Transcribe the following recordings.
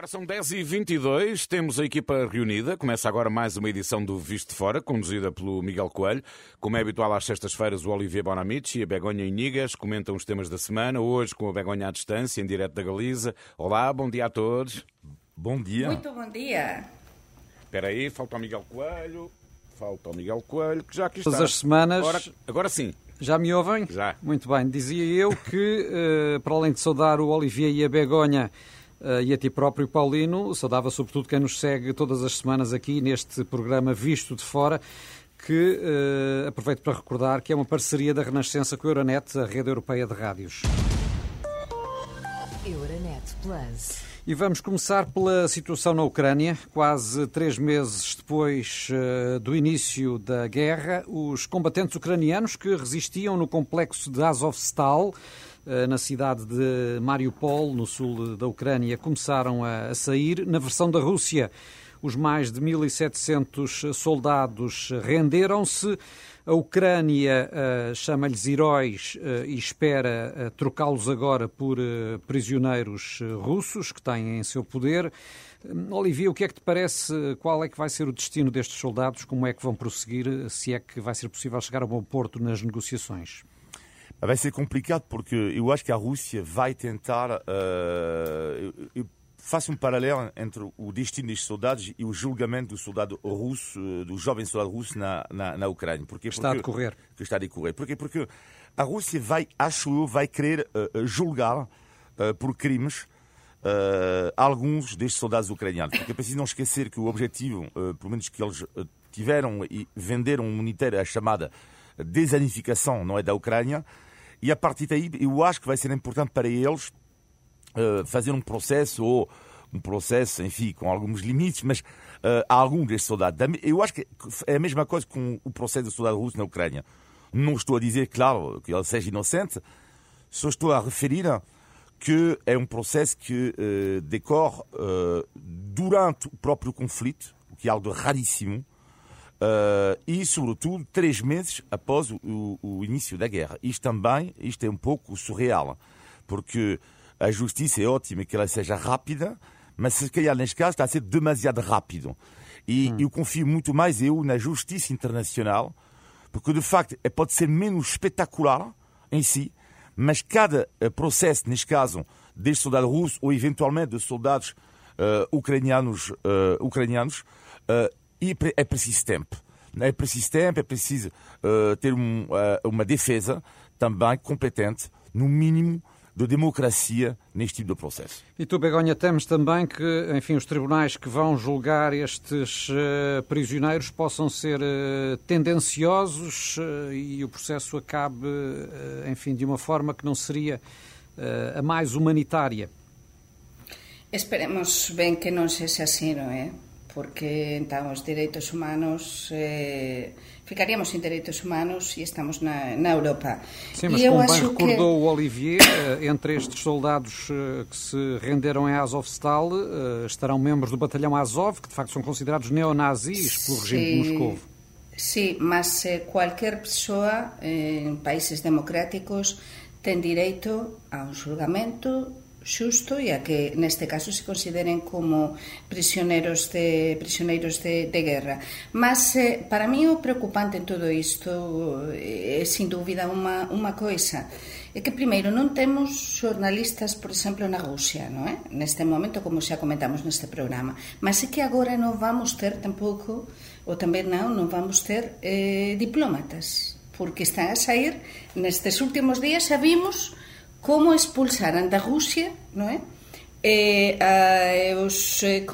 Agora são 10h22, temos a equipa reunida. Começa agora mais uma edição do Visto de Fora, conduzida pelo Miguel Coelho. Como é habitual às sextas-feiras, o Olivier Bonamici e a Begonha Inigas comentam os temas da semana. Hoje com a Begonha à distância, em direto da Galiza. Olá, bom dia a todos. Bom dia. Muito bom dia. Espera aí, falta o Miguel Coelho. Falta o Miguel Coelho, que já aqui está. Todas as semanas. Agora, agora sim. Já me ouvem? Já. Muito bem. Dizia eu que, uh, para além de saudar o Olivier e a Begonha, e a ti próprio, Paulino, saudava sobretudo quem nos segue todas as semanas aqui neste programa Visto de Fora, que uh, aproveito para recordar que é uma parceria da Renascença com a Euronet, a rede europeia de rádios. Euronet Plus. E vamos começar pela situação na Ucrânia. Quase três meses depois uh, do início da guerra, os combatentes ucranianos que resistiam no complexo de Azovstal eh, na cidade de Mariupol, no sul da Ucrânia, começaram a sair. Na versão da Rússia, os mais de 1.700 soldados renderam-se. A Ucrânia uh, chama-lhes heróis uh, e espera uh, trocá-los agora por prisioneiros russos que têm em seu poder. Olivia, o que é que te parece? Qual é que vai ser o destino destes soldados? Como é que vão prosseguir? Se é que vai ser possível chegar a bom porto nas negociações? Vai ser complicado porque eu acho que a Rússia vai tentar. Uh, eu faço um paralelo entre o destino destes soldados e o julgamento do soldado russo, do jovem soldado russo na, na, na Ucrânia. Porque, está a decorrer. Que está a decorrer. Porquê? Porque a Rússia vai, acho eu, vai querer uh, julgar uh, por crimes uh, alguns destes soldados ucranianos. Porque é preciso não esquecer que o objetivo, pelo menos que eles tiveram e venderam um unitário a chamada desanificação, não é, da Ucrânia, e a partir daí, eu acho que vai ser importante para eles uh, fazer um processo, ou um processo, enfim, com alguns limites, mas uh, há alguns destes soldados. Eu acho que é a mesma coisa com o processo do soldado russo na Ucrânia. Não estou a dizer, claro, que ele seja inocente, só estou a referir que é um processo que uh, decorre uh, durante o próprio conflito, o que é algo raríssimo, Uh, e, sobretudo, três meses após o, o, início da guerra. Isto também isto é um pouco surreal, porque a justiça é ótima que ela seja rápida, mas se calhar neste caso está a ser demasiado rápido. E hum. eu confio muito mais eu na justiça internacional, porque de facto é, pode ser menos espetacular em si, mas cada uh, processo, neste caso, deste soldado russo ou eventualmente de soldados uh, ucranianos, ucranianos e é preciso tempo. É preciso tempo, é preciso uh, ter um, uh, uma defesa também competente, no mínimo, de democracia neste tipo de processo. E tu, Begonha, temos também que, enfim, os tribunais que vão julgar estes uh, prisioneiros possam ser uh, tendenciosos uh, e o processo acabe, enfim, de uma forma que não seria a mais humanitária. Esperemos bem que não seja assim, não é? Porque então os direitos humanos eh, ficaríamos sin direitos humanos e estamos na, na Europa. Sim, mas como bem recordou que... o Olivier, eh, entre estes soldados eh, que se renderam em Azovstal eh, estarão membros do batalhão Azov, que de facto são considerados neonazis pelo regime de Moscou. Sim, mas qualquer pessoa em países democráticos tem direito a um julgamento xusto e a que neste caso se consideren como prisioneros de prisioneiros de, de guerra. Mas eh, para mí o preocupante en todo isto eh, é sin dúbida unha, unha coisa é que primeiro non temos xornalistas, por exemplo, na Rusia, non é? Neste momento, como xa comentamos neste programa. Mas é que agora non vamos ter tampouco, ou tamén non, non vamos ter eh, diplomatas, porque están a sair nestes últimos días xa vimos como expulsaran da Rusia, non é? Eh, a, os, eh,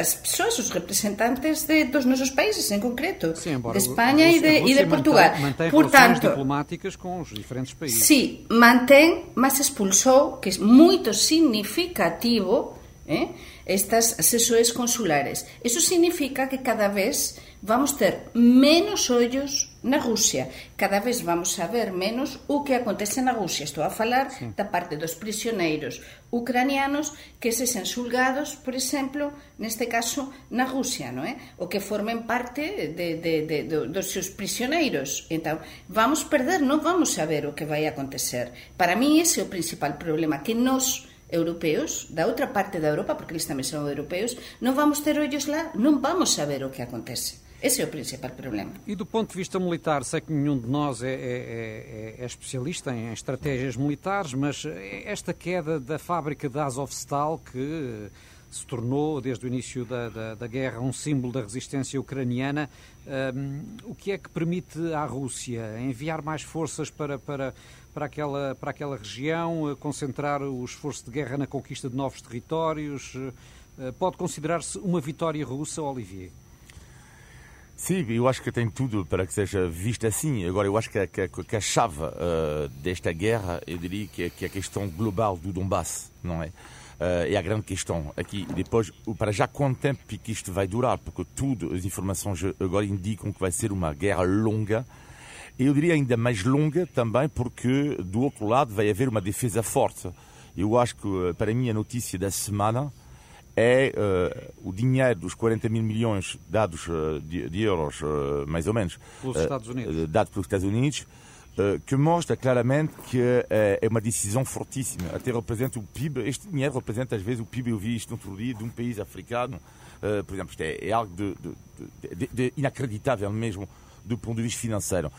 as persoas, os representantes de, dos nosos países en concreto, Sim, de Espanha e de, e de Portugal. Mantém, mantém Portanto, diplomáticas com os diferentes países. Sí, mantén, mas expulsou, que é moito significativo, eh, estas sexoes consulares. Eso significa que cada vez vamos ter menos ollos na Rusia. Cada vez vamos a ver menos o que acontece na Rusia. Estou a falar sí. da parte dos prisioneiros ucranianos que se sen xulgados, por exemplo, neste caso na Rusia, non é? O que formen parte de, de, de, de, dos seus prisioneiros. Então, vamos perder, non vamos saber o que vai acontecer. Para mí ese é o principal problema, que nos europeos da outra parte da Europa, porque eles também são europeus, não vamos ter olhos lá, não vamos saber o que acontece. Esse é o principal problema. E do ponto de vista militar, sei que nenhum de nós é, é, é, é especialista em estratégias militares, mas esta queda da fábrica de Azovstal, que se tornou, desde o início da, da, da guerra, um símbolo da resistência ucraniana, um, o que é que permite à Rússia enviar mais forças para, para, para, aquela, para aquela região, concentrar o esforço de guerra na conquista de novos territórios? Pode considerar-se uma vitória russa, Olivier? Sim, eu acho que tem tudo para que seja visto assim. Agora, eu acho que, que, que a chave uh, desta guerra, eu diria que que é a questão global do Donbass, não é? Uh, é a grande questão aqui. Depois, para já quanto tempo que isto vai durar, porque tudo, as informações agora indicam que vai ser uma guerra longa. Eu diria ainda mais longa também porque, do outro lado, vai haver uma defesa forte. Eu acho que, para mim, a notícia da semana é uh, o dinheiro dos 40 mil milhões dados uh, de, de, euros, uh, mais ou menos, pelos Estados Unidos. dados pelos Estados Unidos, que mostra claramente que é uma decisão fortíssima. Até representa o PIB, este dinheiro representa às vezes o PIB, eu vi isto no outro dia, de um país africano. por exemplo, isto é, é algo de, de, de, inacreditável mesmo do ponto de vista financeiro.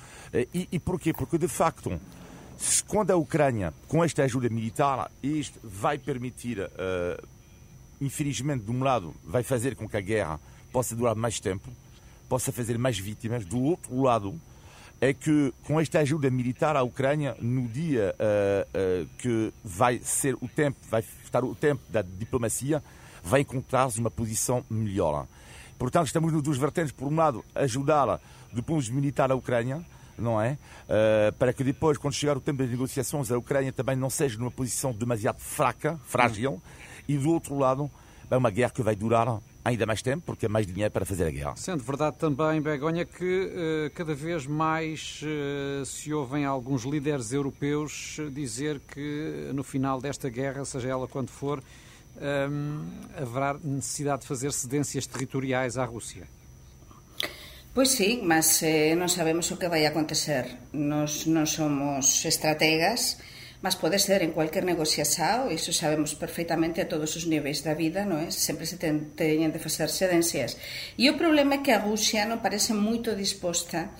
e, e porquê? Porque, de facto, quando a Ucrânia, com esta ajuda militar, isto vai permitir infelizmente, de um lado, vai fazer com que a guerra possa durar mais tempo, possa fazer mais vítimas. Do outro lado, é que com esta ajuda militar à Ucrânia, no dia uh, uh, que vai ser o tempo, vai estar o tempo da diplomacia, vai encontrar-se uma posição melhor. Portanto, estamos nos duas vertentes. Por um lado, ajudá-la do ponto de vista militar a Ucrânia, não é? Uh, para que depois, quando chegar o tempo das negociações, a Ucrânia também não seja numa posição demasiado fraca, frágil e do outro lado é uma guerra que vai durar ainda mais tempo, porque é mais dinheiro para fazer a guerra. Sendo verdade também, Begonha, que uh, cada vez mais uh, se ouvem alguns líderes europeus dizer que no final desta guerra, seja ela quando for, um, haverá necessidade de fazer cedências territoriais à Rússia. Pois sí, mas eh, non sabemos o que vai acontecer. Nos non somos estrategas, mas pode ser en cualquier negociación, iso sabemos perfectamente a todos os niveis da vida, non é? Sempre se ten, teñen de facer sedencias. E o problema é que a Rusia non parece moito disposta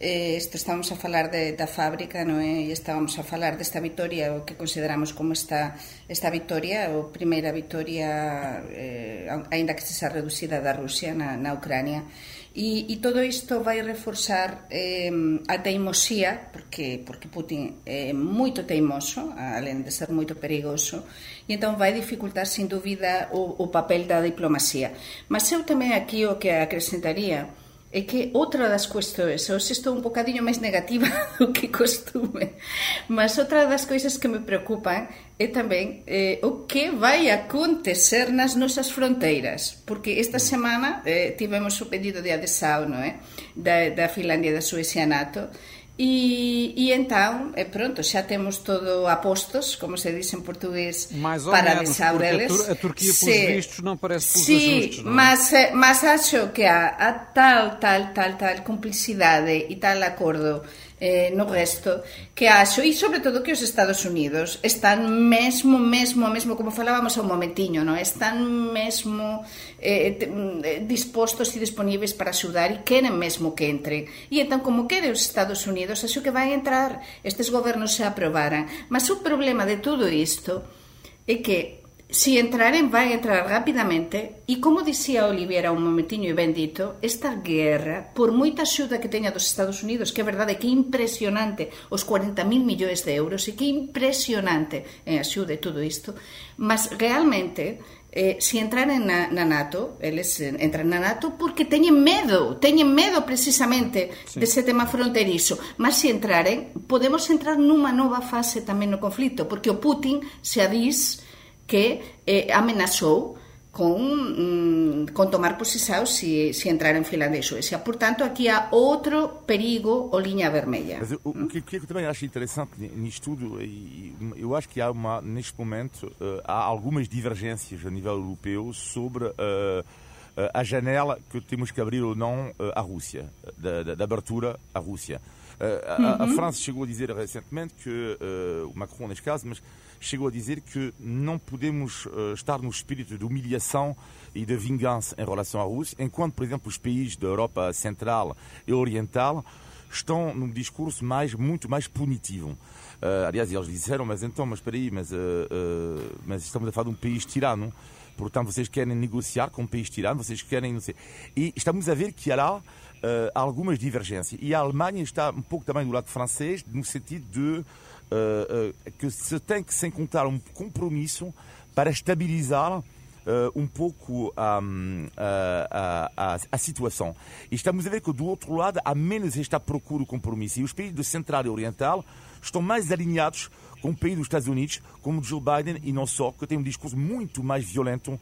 Eh, isto estamos a falar de, da fábrica non é? e estábamos a falar desta vitoria o que consideramos como esta, esta vitoria ou primeira vitoria eh, aínda que se xa reducida da Rusia na, na Ucrania e, e todo isto vai reforzar eh, a teimosía porque, porque Putin é moito teimoso além de ser moito perigoso e entón vai dificultar sin dúbida o, o papel da diplomacia mas eu tamén aquí o que acrescentaría É que outra das cuestións, hoxe estou un bocadinho máis negativa do que costume, mas outra das coisas que me preocupan é tamén eh, o que vai acontecer nas nosas fronteiras, porque esta mm. semana eh, tivemos o pedido de adesão, non é? Da, da Finlandia e da Suecia NATO, E, e então, é pronto, xa temos todo a postos, como se diz em português, Mais ou para menos, eles. A, a, Turquia, pelos sí, vistos, não parece pelos sí, ajustes, não é? mas, eh, mas acho que há, há tal, tal, tal, tal cumplicidade e tal acordo eh, no resto que acho, e sobre todo que os Estados Unidos están mesmo, mesmo, mesmo como falábamos ao momentiño, no? están mesmo eh, mm, eh, dispostos e disponíveis para axudar e queren mesmo que entre e entón como quere os Estados Unidos acho que vai entrar, estes gobernos se aprobaran mas o problema de todo isto é que Si entraren vai entrar rapidamente e, como dicía Olivier un momentiño e ben dito, esta guerra, por moita axuda que teña dos Estados Unidos, que é verdade que é impresionante os 40.000 millóns de euros e que é impresionante en axuda e todo isto, mas realmente eh, si entraren na, na NATO, eles entran na NATO porque teñen medo, teñen medo precisamente sí. dese tema fronterizo. Mas se entraren, podemos entrar nunha nova fase tamén no conflito, porque o Putin se adís que eh, amenazou con, mm, con tomar posição se, se entrar em Finlândia e Suécia. Portanto, aqui há outro perigo ou linha vermelha. Mas o, o, que, que eu também acho interessante nisto tudo, eu acho que há uma, neste momento uh, há algumas divergências a nível europeu sobre uh, a janela que temos que abrir ou não uh, à Rússia, da, da, da abertura à Rússia. A, uhum. a, França chegou a dizer recentemente que o Macron, neste caso, mas chegou a dizer que não podemos uh, estar no espírito de humilhação e de vingança em relação à Rússia, enquanto, por exemplo, os países da Europa Central e Oriental estão num discurso mais, muito mais punitivo. Uh, aliás, eles disseram, mas então, mas espera aí, mas, uh, uh, mas estamos a falar de um país tirano. Portanto, vocês querem negociar com um país tirano, vocês querem, não sei. E estamos a ver que há lá algumas divergências. E a Alemanha está um pouco também do lado francês, no sentido de que se tem que se encontrar um compromisso para estabilizar uh, um pouco a, a, a, situação. E estamos a ver que do outro lado há menos esta procura de compromisso. E os países do Central e Oriental estão mais alinhados com o país dos Estados Unidos, como Joe Biden, e não só, que tem um discurso muito mais violento uh,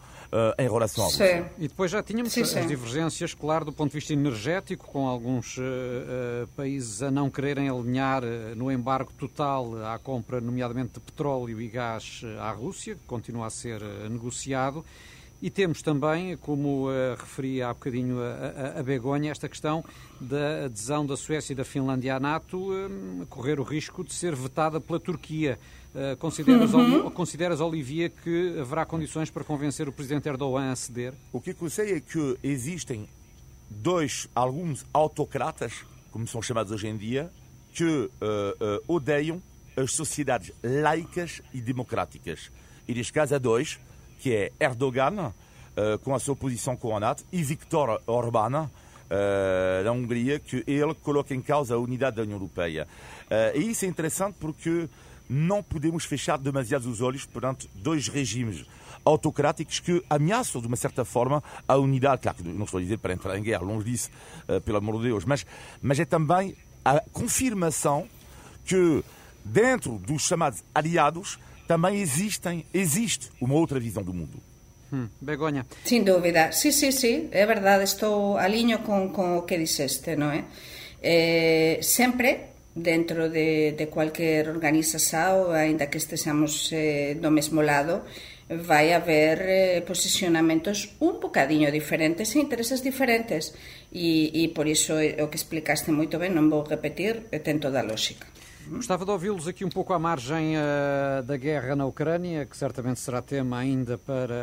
em relação à Rússia. E depois já tínhamos sim, sim. as divergências, claro, do ponto de vista energético, com alguns uh, uh, países a não quererem alinhar no embargo total à compra, nomeadamente de petróleo e gás à Rússia, que continua a ser negociado. E temos também, como uh, referia há bocadinho a, a, a, Begonha, esta questão da adesão da Suécia e da Finlândia à NATO um, correr o risco de ser vetada pela Turquia. Uh, consideras, uhum. consideras, Olivia, que haverá condições para convencer o presidente Erdogan a ceder? O que eu sei é que existem dois, alguns autocratas, como são chamados hoje em dia, que uh, uh, odeiam as sociedades laicas e democráticas. E neste caso há dois, que é Erdogan, uh, com a sua posição com a NATO, e Viktor Orbán, da Hungria, que ele coloca em causa a unidade da União Europeia. E isso é interessante porque não podemos fechar demasiado os olhos perante dois regimes autocráticos que ameaçam, de uma certa forma, a unidade. Claro que não estou a dizer para entrar em guerra, longe disso, pelo amor de Deus, mas, mas é também a confirmação que, dentro dos chamados aliados, também existem, existe uma outra visão do mundo. Hum, Begoña. Sin dúvida, sí, sí, sí, é verdade, estou alinho con, con o que dixeste, non é? Eh, sempre dentro de, de cualquier organización, aínda que estexamos eh, do mesmo lado, vai haber eh, posicionamentos un bocadiño diferentes e intereses diferentes e, e por iso o que explicaste moito ben, non vou repetir, ten toda a lógica. Gostava de ouvi-los aqui um pouco à margem uh, da guerra na Ucrânia, que certamente será tema ainda para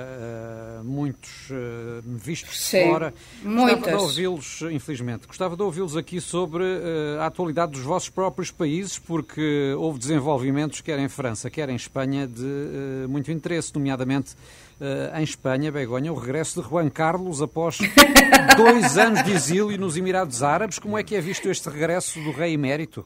uh, muitos uh, vistos Sim, de fora. Muitas. Gostava de ouvi-los, infelizmente, gostava de ouvi-los aqui sobre a atualidade dos vossos próprios países, porque houve desenvolvimentos, quer em França, quer em Espanha, de muito interesse, nomeadamente em Espanha, Begonha, o regresso de Juan Carlos após dois anos de exílio nos Emirados Árabes. Como é que é visto este regresso do rei emérito?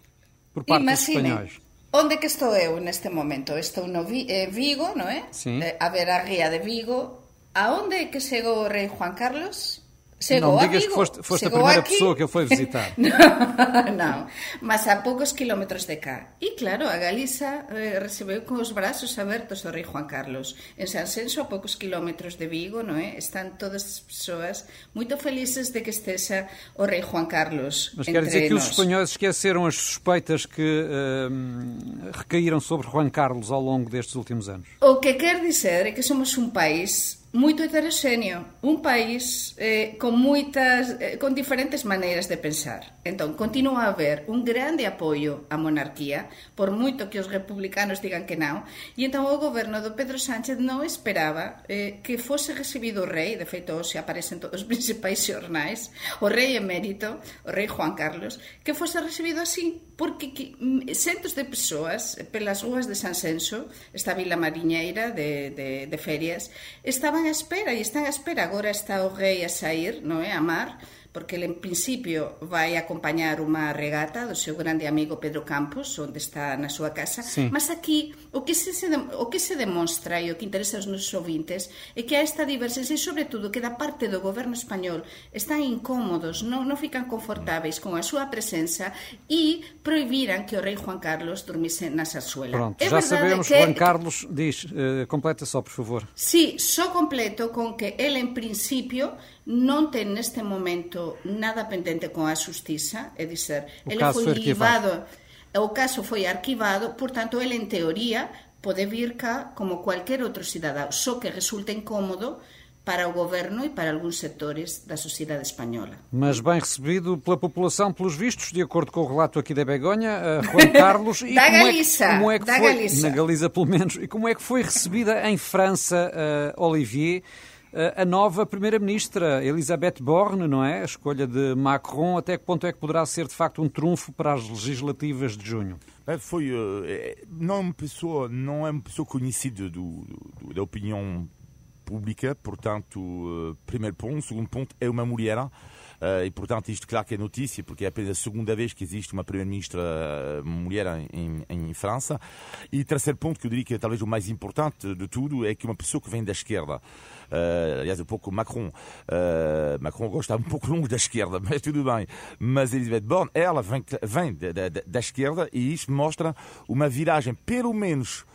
Por parte Imagine, dos espanhóis. Onde que estou eu neste momento? Estou no eh, Vigo, non é? Eh, a ver a ría de Vigo. A onde é que chegou o rei Juan Carlos? Chegou não digas que foste, foste a primeira aqui... pessoa que ele foi visitar. não, não, mas a poucos kilómetros de cá. E claro, a Galiza eh, recebeu com os braços abertos o rei Juan Carlos. En San Senso, a poucos kilómetros de Vigo, non é? Están todas as persoas moito felices de que esteja o rei Juan Carlos Mas quer dizer que os espanhóis esqueceram as suspeitas que uh, recaíram sobre Juan Carlos ao longo destes últimos anos? O que quer dizer é que somos un país muito heteroxéneo, un país eh, con moitas eh, diferentes maneiras de pensar. Entón, continúa a haber un grande apoio á monarquía, por moito que os republicanos digan que non, e entón o goberno do Pedro Sánchez non esperaba eh, que fose recibido o rei, de feito se aparecen todos os principais xornais, o rei emérito, o rei Juan Carlos, que fose recibido así, porque que, centos de persoas pelas rúas de San Senso, esta vila mariñeira de, de, de ferias, estaban están a espera e están a espera. Agora está o rei a sair, non é, eh, a mar, porque ele en principio vai acompañar unha regata do seu grande amigo Pedro Campos, onde está na súa casa, sí. mas aquí o que se, o que se demonstra e o que interesa aos nosos ouvintes é que há esta diversidade e sobre todo que da parte do goberno español están incómodos, non, non fican confortáveis con a súa presenza e prohibiran que o rei Juan Carlos dormise na sarsuela. Pronto, é já sabemos, que... Juan Carlos diz, uh, completa só, por favor. Sí, só completo con que ele en principio non ten neste momento nada pendente con a xustiza, é dizer, o ele foi livado, o caso foi arquivado, portanto, ele en teoría pode vir cá como cualquier outro cidadão, só que resulta incómodo para o governo e para alguns setores da sociedade espanhola. Mas bem recebido pela população, pelos vistos, de acordo com o relato aqui da Begonha, uh, Juan Carlos. E da como Galiza. É, como é que da foi, Galiza. Na Galiza, pelo menos. E como é que foi recebida em França, uh, Olivier, a nova Primeira-Ministra, Elisabeth Borne, não é? A escolha de Macron, até que ponto é que poderá ser, de facto, um trunfo para as legislativas de junho? Foi, não, é uma pessoa, não é uma pessoa conhecida do, do, da opinião pública, portanto, primeiro ponto. Segundo ponto, é uma mulher. E, portanto, isto, claro que é notícia, porque é apenas a segunda vez que existe uma primeira-ministra mulher em, em, em, França. E terceiro ponto, que eu diria que é talvez o mais importante de tudo, é que uma pessoa que vem da esquerda, uh, aliás, um pouco Macron, Macron gosta um pouco longe da esquerda, mas tudo bem. Mas Elisabeth Borne, ela vem, vem da, da, da esquerda e isto mostra uma viragem, pelo menos,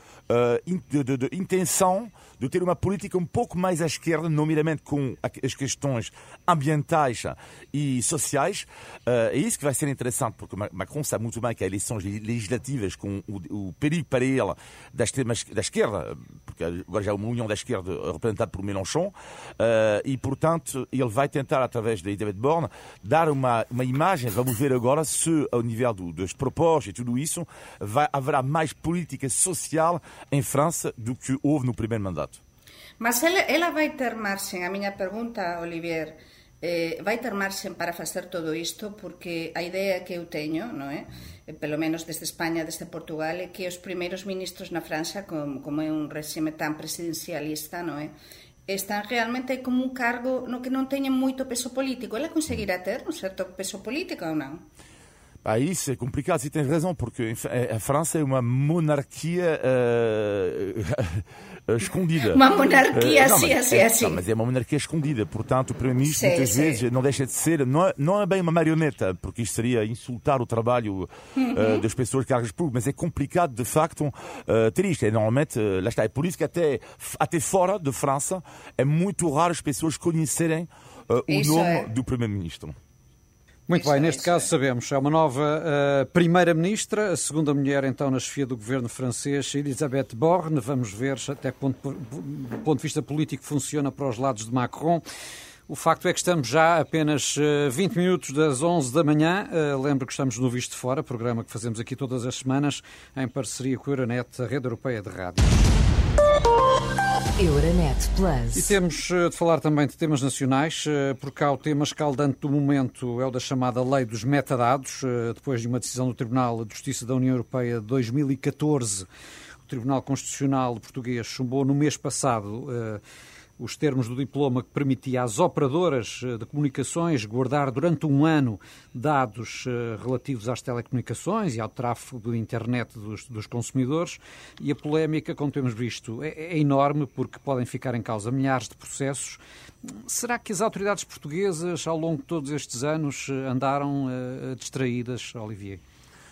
de, de, de intenção de ter uma política um pouco mais à esquerda, nomeadamente com as questões ambientais e sociais. Uh, é isso que vai ser interessante, porque Macron sabe muito bem que há eleições legislativas com o, o perigo para ele da, extrema, da esquerda, porque agora já é uma união da esquerda representada por Mélenchon, uh, e portanto ele vai tentar, através de David Borne, dar uma, uma imagem, vamos ver agora se ao nível do, dos propósitos e tudo isso, vai, haverá mais política social em França do que houve no primeiro mandato. Mas ela, ela vai ter marxen, a miña pergunta, Olivier, eh, vai ter marxen para facer todo isto porque a idea que eu teño, non é? Eh, pelo menos desde España, desde Portugal, é que os primeiros ministros na França, como, como é un regime tan presidencialista, non é? están realmente como un cargo no que non teñen moito peso político. Ela conseguirá ter un certo peso político ou non? Ah, isso é complicado, você tem razão, porque a França é uma monarquia uh, escondida. Uma monarquia, uh, não, sim, assim, é, assim. Não, mas é uma monarquia escondida, portanto, o Primeiro-Ministro muitas sim. vezes não deixa de ser, não é, não é bem uma marioneta, porque isto seria insultar o trabalho uhum. uh, das pessoas de cargos públicos, mas é complicado, de facto, ter isto. É, normalmente, lá está, é por isso que até, até fora de França é muito raro as pessoas conhecerem o isso nome é. do Primeiro-Ministro. Muito isso bem, é, neste caso é. sabemos, é uma nova uh, primeira-ministra, a segunda mulher então na chefia do governo francês, Elisabeth Borne. Vamos ver até que ponto, do ponto de vista político funciona para os lados de Macron. O facto é que estamos já apenas 20 eh, minutos das 11 da manhã. Uh, lembro que estamos no Visto Fora, programa que fazemos aqui todas as semanas, em parceria com a Euronet, a rede europeia de rádio. Euronet Plus. E temos eh, de falar também de temas nacionais, eh, porque há o tema escaldante do momento, é o da chamada Lei dos Metadados, eh, depois de uma decisão do Tribunal de Justiça da União Europeia de 2014. O Tribunal Constitucional português chumbou no mês passado os termos do diploma que permitia às operadoras eh, de comunicações guardar durante um ano dados eh, relativos às telecomunicações e ao tráfego de internet dos, dos consumidores. E a polémica, como temos visto, é, é enorme porque podem ficar em causa milhares de processos. Será que as autoridades portuguesas, ao longo de todos estes anos, eh, andaram uh, distraídas, Olivier?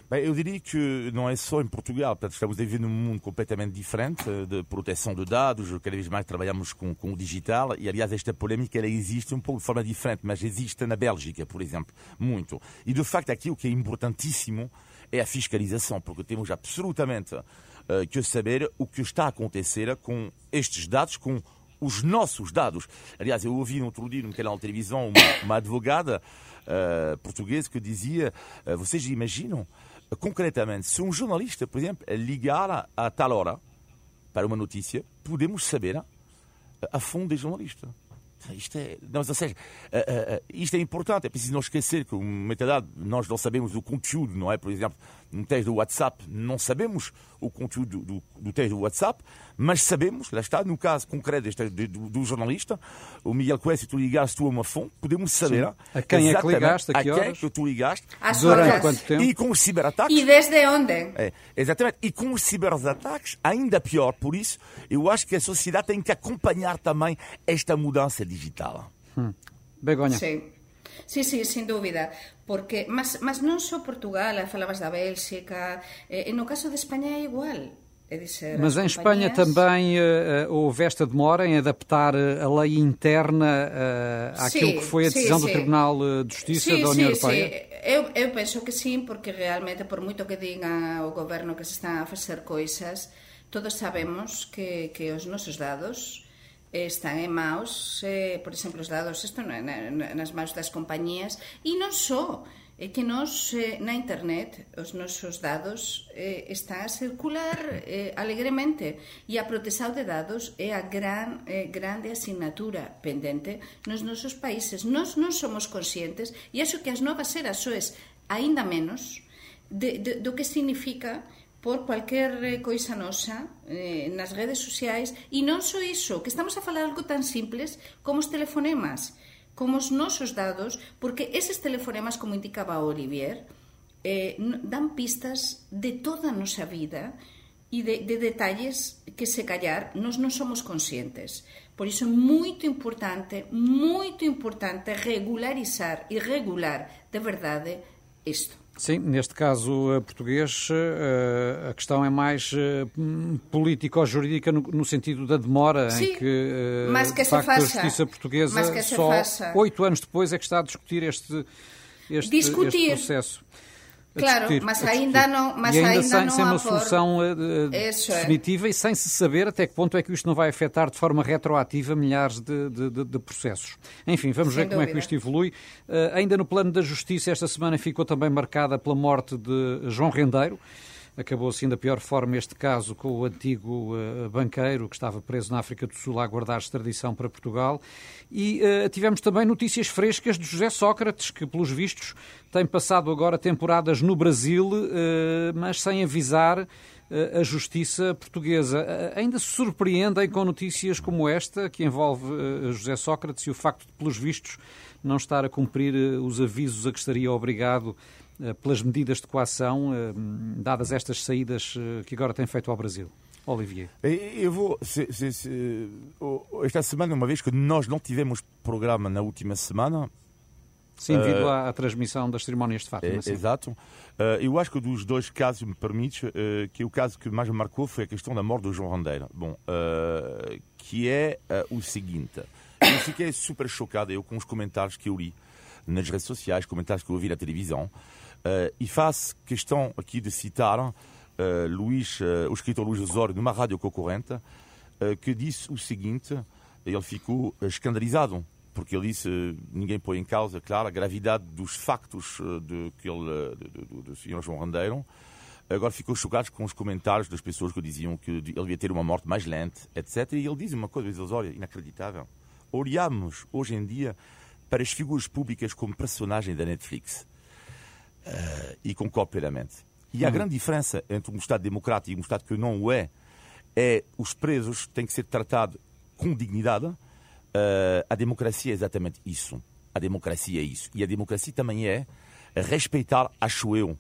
Bem, eu diria que não é só em Portugal, portanto, estamos a viver num mundo completamente diferente eh, de proteção de dados, cada vez mais trabalhamos com, com o digital e, aliás, esta polémica ela existe um pouco de forma diferente, mas existe na Bélgica, por exemplo, muito. E, de facto, aqui o que é importantíssimo é a fiscalização, porque temos absolutamente uh, que saber o que está a acontecer com estes dados, com os nossos dados. Aliás, eu ouvi no outro dia num canal de televisão uma, uma advogada uh, portuguesa que dizia: uh, vocês imaginam concretamente, se um jornalista, por exemplo, ligar a tal hora para uma notícia, podemos saber a fundo do jornalista. Isto é, não, ou seja, isto é importante, é preciso não esquecer que, metadado, nós não sabemos o conteúdo, não é? Por exemplo, no texto do WhatsApp, não sabemos o conteúdo do, do texto do WhatsApp, mas sabemos, lá está, no caso concreto deste, do, do, jornalista, o Miguel Coelho, se tu ligaste tu a uma fonte, podemos saber a quem é que ligaste, a, a quem que tu ligaste, durante quanto tempo e com os ciberataques. E desde onde? É, exatamente, e com os ciberataques, ainda pior. Por isso, eu acho que a sociedade tem que acompanhar também esta mudança digital. Hum. Begonha. Sim. Sí, sí, sin dúbida, porque mas, mas non só Portugal, falabas da Bélxica, eh, no caso de España é igual. É dizer, mas em Espanha também uh, houve esta demora em adaptar a lei interna uh, àquilo sim, que foi a decisão sim, do Tribunal de Justiça sim, da União Europeia? Sim. Eu, eu penso que sim, porque realmente, por moito que diga o goberno que se están a facer coisas, todos sabemos que, que os nosos dados están en maus, eh, por exemplo, os dados isto na, na, nas maus das compañías e non só é que nos eh, na internet os nosos dados eh, están a circular eh, alegremente e a protesao de dados é a gran eh, grande asignatura pendente nos nosos países. Nos non somos conscientes e acho que as novas eras soes aínda menos de, de, do que significa por cualquier eh, coisa nosa eh, nas redes sociais. E non só iso, que estamos a falar algo tan simples como os telefonemas como os nosos dados porque eses telefonemas, como indicaba Olivier eh, dan pistas de toda a nosa vida e de, de detalles que se callar. Nós non somos conscientes. Por iso é moito importante moito importante regularizar e regular de verdade isto. Sim, neste caso eh, português, eh, a questão é mais eh, político-jurídica no sentido da demora Sim, em que, que de facto, a justiça portuguesa que só oito anos depois é que está a discutir este, este, este processo. Claro, discutir, mas ainda não, mas e ainda, ainda sem, não sem uma por... solução uh, definitiva é. e sem se saber até que ponto é que isto não vai afetar de forma retroativa milhares de, de, de processos. Enfim, vamos sem ver dúvida. como é que isto evolui. Uh, ainda no plano da justiça, esta semana ficou também marcada pela morte de João Rendeiro. Acabou assim da pior forma este caso com o antigo uh, banqueiro que estava preso na África do Sul a aguardar extradição para Portugal. E uh, tivemos também notícias frescas de José Sócrates, que, pelos vistos, tem passado agora temporadas no Brasil, uh, mas sem avisar a justiça portuguesa. Ainda se surpreendem com notícias como esta, que envolve José Sócrates e o facto de, pelos vistos, não estar a cumprir os avisos a que estaria obrigado pelas medidas de coação, eh, dadas estas saídas eh, que agora tem feito ao Brasil? Olivier. Eu vou. Se, se, se, esta semana, uma vez que nós não tivemos programa na última semana. Sim, devido uh, à, à, transmissão das cerimónias de Fátima. É, exato. Uh, eu acho que dos dois casos, me permites, uh, que o caso que mais me marcou foi a questão da morte do João Randeira. Bom, que é o seguinte. Eu fiquei super chocado eu, com os comentários que eu li nas redes sociais, comentários que eu ouvi na televisão. E faço questão aqui de citar uh, Luís, o escritor Luís Osório, numa rádio concorrente, que disse o seguinte: ele ficou escandalizado, porque ele disse ninguém põe em causa, claro, a gravidade dos factos de, que ele, do, do senhor João Randeiro. Agora ficou chocado com os comentários das pessoas que diziam que ele devia ter uma morte mais lenta, etc. E ele diz uma coisa, Luís Osório, inacreditável. Olhamos hoje em dia para as figuras públicas como personagem da Netflix uh, e concordo plenamente. E a hum. grande diferença entre um Estado democrático e um Estado que não o é, é os presos têm que ser tratados com dignidade. Uh, a democracia é exatamente isso. A democracia é isso. E a democracia também é respeitar, acho eu,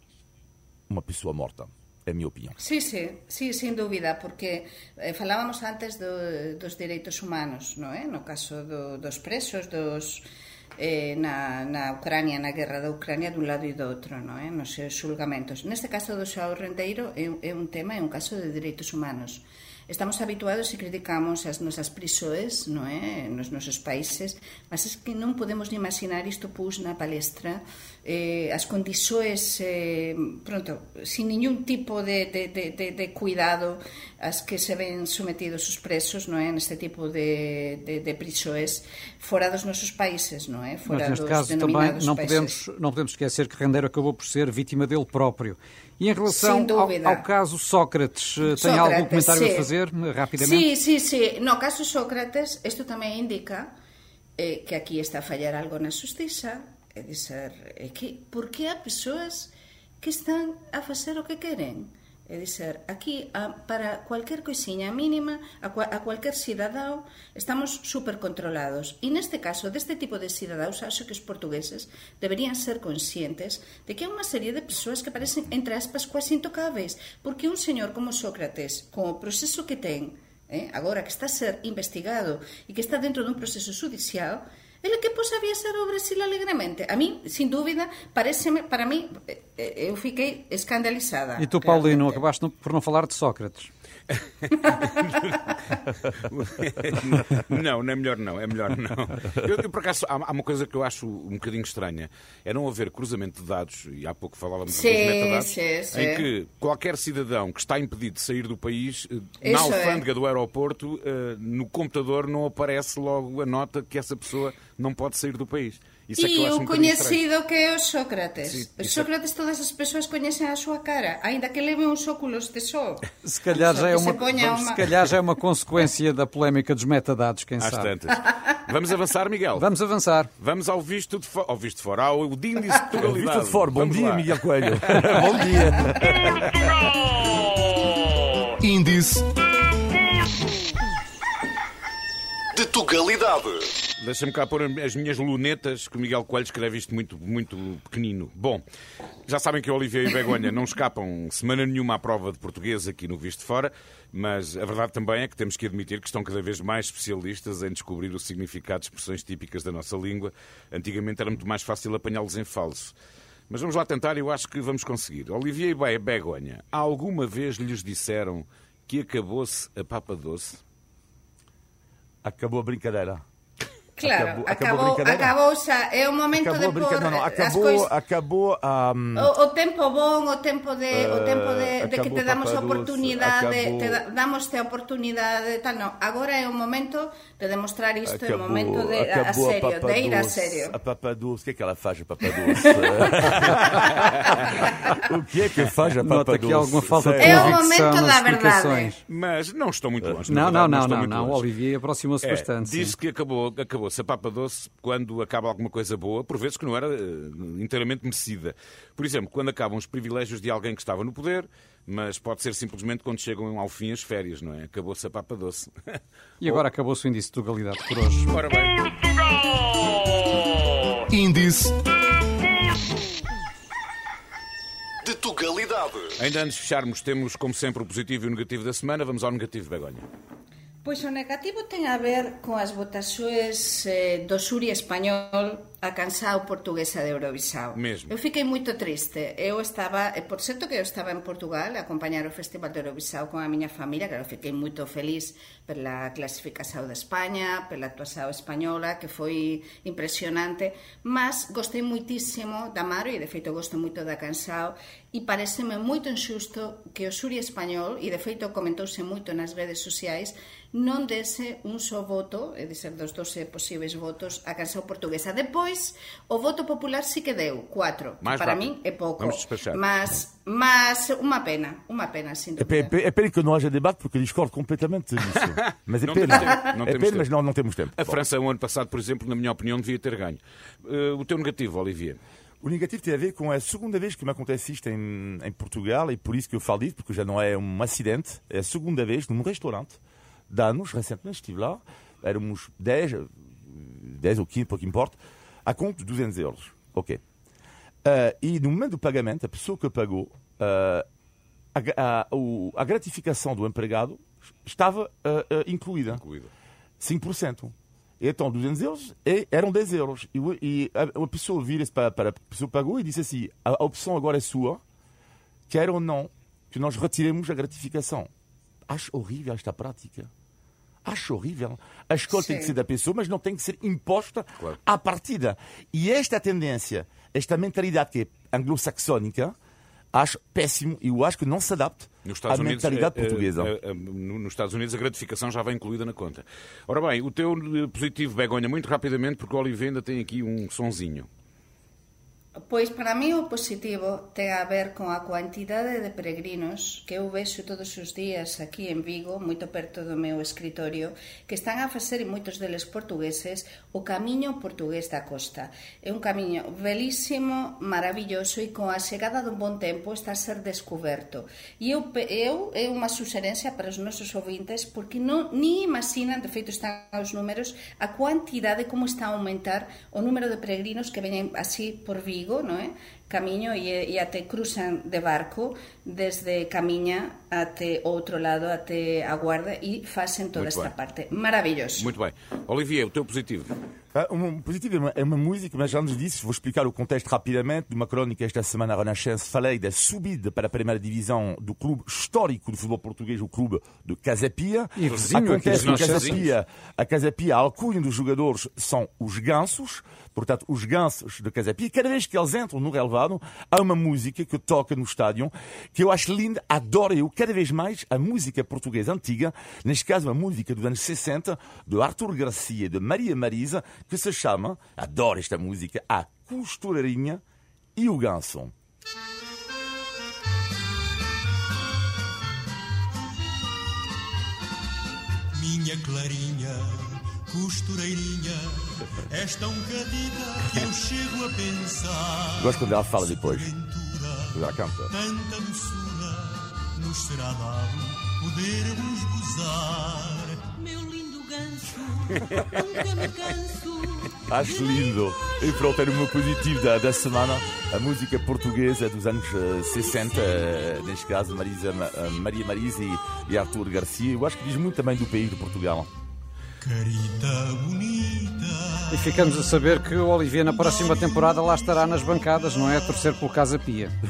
uma pessoa morta. É a minha opinião. Sí, sí, sí, sin dúvida, porque eh, falábamos antes do, dos direitos humanos, non é? No caso do, dos presos, dos eh, na, na Ucrania, na guerra da Ucrania dun lado e do outro, no, eh, nos seus xulgamentos. Neste caso do Xoao Rendeiro é, é un tema, é un caso de dereitos humanos Estamos habituados e criticamos as nosas prisoes non é? nos nosos países, mas é que non podemos ni imaginar isto pus na palestra eh, as condições eh, pronto, sin ningún tipo de, de, de, de, de cuidado as que se ven sometidos os presos non é? neste tipo de, de, de prisoes fora dos nosos países non é? fora mas neste caso também não podemos, não podemos esquecer que Rendeiro acabou por ser vítima dele próprio e em relação ao, ao, caso Sócrates, Sócrates, tem algum comentário sí. a fazer, rapidamente? Sim, sim, sim. No caso Sócrates, isto também indica eh, que aquí está a fallar algo na justiça, é dizer, é que, porque há pessoas que están a facer o que queren? É dizer, aquí, a, para cualquier coisinha mínima, a, a cualquier cidadao, estamos supercontrolados. E neste caso, deste tipo de cidadaos, acho que os portugueses deberían ser conscientes de que hai unha serie de persoas que parecen, entre aspas, quase intocáveis, porque un señor como Sócrates, con o proceso que ten, eh, agora que está a ser investigado e que está dentro dun proceso judicial, Ele que posa viaxar ao Brasil alegremente? A mí, sin dúbida, pareceme, para mí, eu fiquei escandalizada. E tu, Paulino, acabaste por não falar de Sócrates. não, não é melhor não, é melhor não. Eu, eu por acaso, há, há, uma coisa que eu acho um bocadinho estranha, é não haver cruzamento de dados, e há pouco falávamos sim, dos metadados, sim, sim. em que qualquer cidadão que está impedido de sair do país, eh, Isso na é. alfândega é. do aeroporto, eh, no computador não aparece logo a nota que essa pessoa não pode sair do país. Isso e é o um coñecido que é o Sócrates. Sí, o Sócrates todas as persoas coñecen a súa cara, aínda que leve uns óculos de sol. Se calhar, já é uma, vamos, uma... se calhar já é uma consequência da polémica dos metadados, quem Às sabe. Tantas. Vamos avançar, Miguel? Vamos avançar. Vamos ao visto de fora. Ao visto de fora, ao índice de pluralidade. Visto de fora. Bom vamos dia, lá. Miguel Coelho. Bom dia. índice de Tugalidade. Deixa-me cá pôr as minhas lunetas, que o Miguel Coelho escreve isto muito, muito pequenino. Bom, já sabem que o Olivier e Begonha não escapam semana nenhuma à prova de português aqui no Visto Fora, mas a verdade também é que temos que admitir que estão cada vez mais especialistas em descobrir o significado de expressões típicas da nossa língua. Antigamente era muito mais fácil apanhá-los em falso. Mas vamos lá tentar eu acho que vamos conseguir. Olivier e Begonha, alguma vez lhes disseram que acabou-se a papa doce? Acabou a brincadeira. Claro, acabou, acabou, acabou xa, é o momento acabou de pôr no, no, acabou, cois... acabou um, o, o tempo bon, o tempo de, uh, o eh, tempo de, de que te damos a oportunidade, te damos te a oportunidade, tal, no, agora é o momento de demostrar isto, é o momento de a, a serio, a de ir a serio. A Papaduz, o que é que ela faz a Papaduz? o que é que faz a aqui alguma falta de É o momento da verdade. Mas não estou muito longe. Não, não, não, não, não, Olivier aproximou-se é, bastante. Disse que acabou, acabou acabou-se a papa doce quando acaba alguma coisa boa, por vezes que não era uh, inteiramente merecida. Por exemplo, quando acabam os privilégios de alguém que estava no poder, mas pode ser simplesmente quando chegam ao fim as férias, não é? Acabou-se a papa doce. E agora acabou-se o índice de tugalidade por hoje. Ora bem. Índice de tugalidade. Ainda antes de fecharmos, temos como sempre o positivo e o negativo da semana. Vamos ao negativo, Begonha. Pois o negativo ten a ver con as votaxoes eh, do Suri español a Cansao Portuguesa de Eurovisao. Mesmo. Eu fiquei moito triste. Eu estaba, e por certo que eu estaba en Portugal a acompañar o Festival de Eurovisao con a miña familia, claro, fiquei moito feliz pela clasificación de España, pela actuación española, que foi impresionante, mas gostei muitísimo da Maro e de feito gosto moito da Cansao e pareceme moito injusto que o Suri español, e de feito comentouse moito nas redes sociais, non dese un só voto, é dizer, dos 12 posibles votos, a cansao portuguesa. Depois, O voto popular sí que deu, cuatro. Mais para rápido. min é pouco. Mas, mas uma pena, uma pena, sim. É, é, é pena que não haja debate, porque eu discordo completamente disso. Mas é pena. Não é pena, mas não, não temos tempo. A Bom. França, o ano passado, por exemplo, na minha opinião, devia ter ganho. Uh, o teu negativo, Olivier? O negativo tem a ver com a segunda vez que me acontece isto em, em Portugal, e por isso que eu falo disso, porque já não é um acidente, é a segunda vez num restaurante, de anos, recentemente estive lá, éramos 10, 10 ou 15, pouco importa, à conta de 200 euros. Ok. Uh, e no momento do pagamento, a pessoa que pagou, uh, a, a, a, gratificação do empregado estava uh, incluída. Incluída. 5%. Então, 200 euros eram 10 euros. E, e a, a, pessoa vira-se para, para a pessoa que pagou e disse assim: a, a opção agora é sua, quer ou não que nós retiremos a gratificação. Acho horrível esta prática. Acho horrível. A escola Sim. tem que ser da pessoa, mas não tem que ser imposta claro. à partida. E esta tendência, esta mentalidade que é anglo-saxónica, acho péssimo e eu acho que não se adapta à mentalidade Unidos, portuguesa. É, é, é, nos Estados Unidos a gratificação já vai incluída na conta. Ora bem, o teu positivo, Begonha, muito rapidamente, porque o Oliveira ainda tem aqui um sonzinho. Pois para mí o positivo ten a ver con a cuantidade de peregrinos que eu vexo todos os días aquí en Vigo, moito perto do meu escritorio, que están a facer, e moitos deles portugueses, o camiño portugués da costa. É un camiño belísimo, maravilloso e con a chegada dun bon tempo está a ser descoberto. E eu, eu é unha suxerencia para os nosos ouvintes porque non ni imaginan, de feito están os números, a cuantidade como está a aumentar o número de peregrinos que veñen así por Vigo Vigo, non é? camiño e, e até cruzan de barco desde Camiña até outro lado, até a Guarda e facen toda Muito esta bem. parte. Maravilhoso. Muito bem. Olivier, o teu positivo. Ah, Um positivo é uma, é uma música, mas antes disso, vou explicar o contexto rapidamente de uma crónica esta semana à Renascença. Falei da subida para a primeira divisão do clube histórico do futebol português, o clube de Casapia. E vizinho Acontece que Casapia, a Casapia, a alcunha dos jogadores são os gansos, portanto, os gansos de Casapia. E cada vez que eles entram no relevado, há uma música que toca no estádio que eu acho linda, adoro eu cada vez mais a música portuguesa antiga, neste caso uma música dos anos 60, de Arthur Garcia e de Maria Marisa, que se chama, adoro esta música, A Costureirinha e o Ganso. Minha Clarinha, costureirinha, és tão cadida que eu chego a pensar. Gosto quando ela fala depois. Quando ela canta. tanta doçura nos será dado podermos gozar. Meu lindo ganso, nunca me canso. Acho lindo. E pronto, era o meu positivo da, da semana. A música portuguesa dos anos eh, 60, eh, neste caso Marisa, Ma- eh, Maria Marisa e, e Arthur Garcia. Eu acho que diz muito também do país de Portugal. Carita bonita, E ficamos a saber que o Olivier na próxima temporada lá estará nas bancadas, não é? A torcer pelo Casa Pia.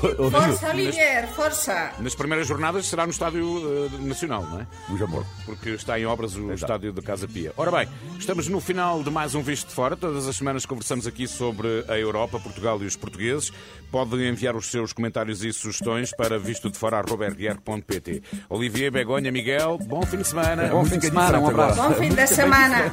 Força, Olivier, força! Nas primeiras jornadas será no Estádio eh, Nacional, não é? Os amor. Porque está em obras o Estádio da Casa Pia. Ora bem, estamos no final de mais um Visto de Fora. Todas as semanas conversamos aqui sobre a Europa, Portugal e os portugueses. Podem enviar os seus comentários e sugestões para vistodefora.rr.pt. Olivier, Begonha, Miguel, bom fim de semana. Bom fim de semana, um abraço. Bom fim de semana!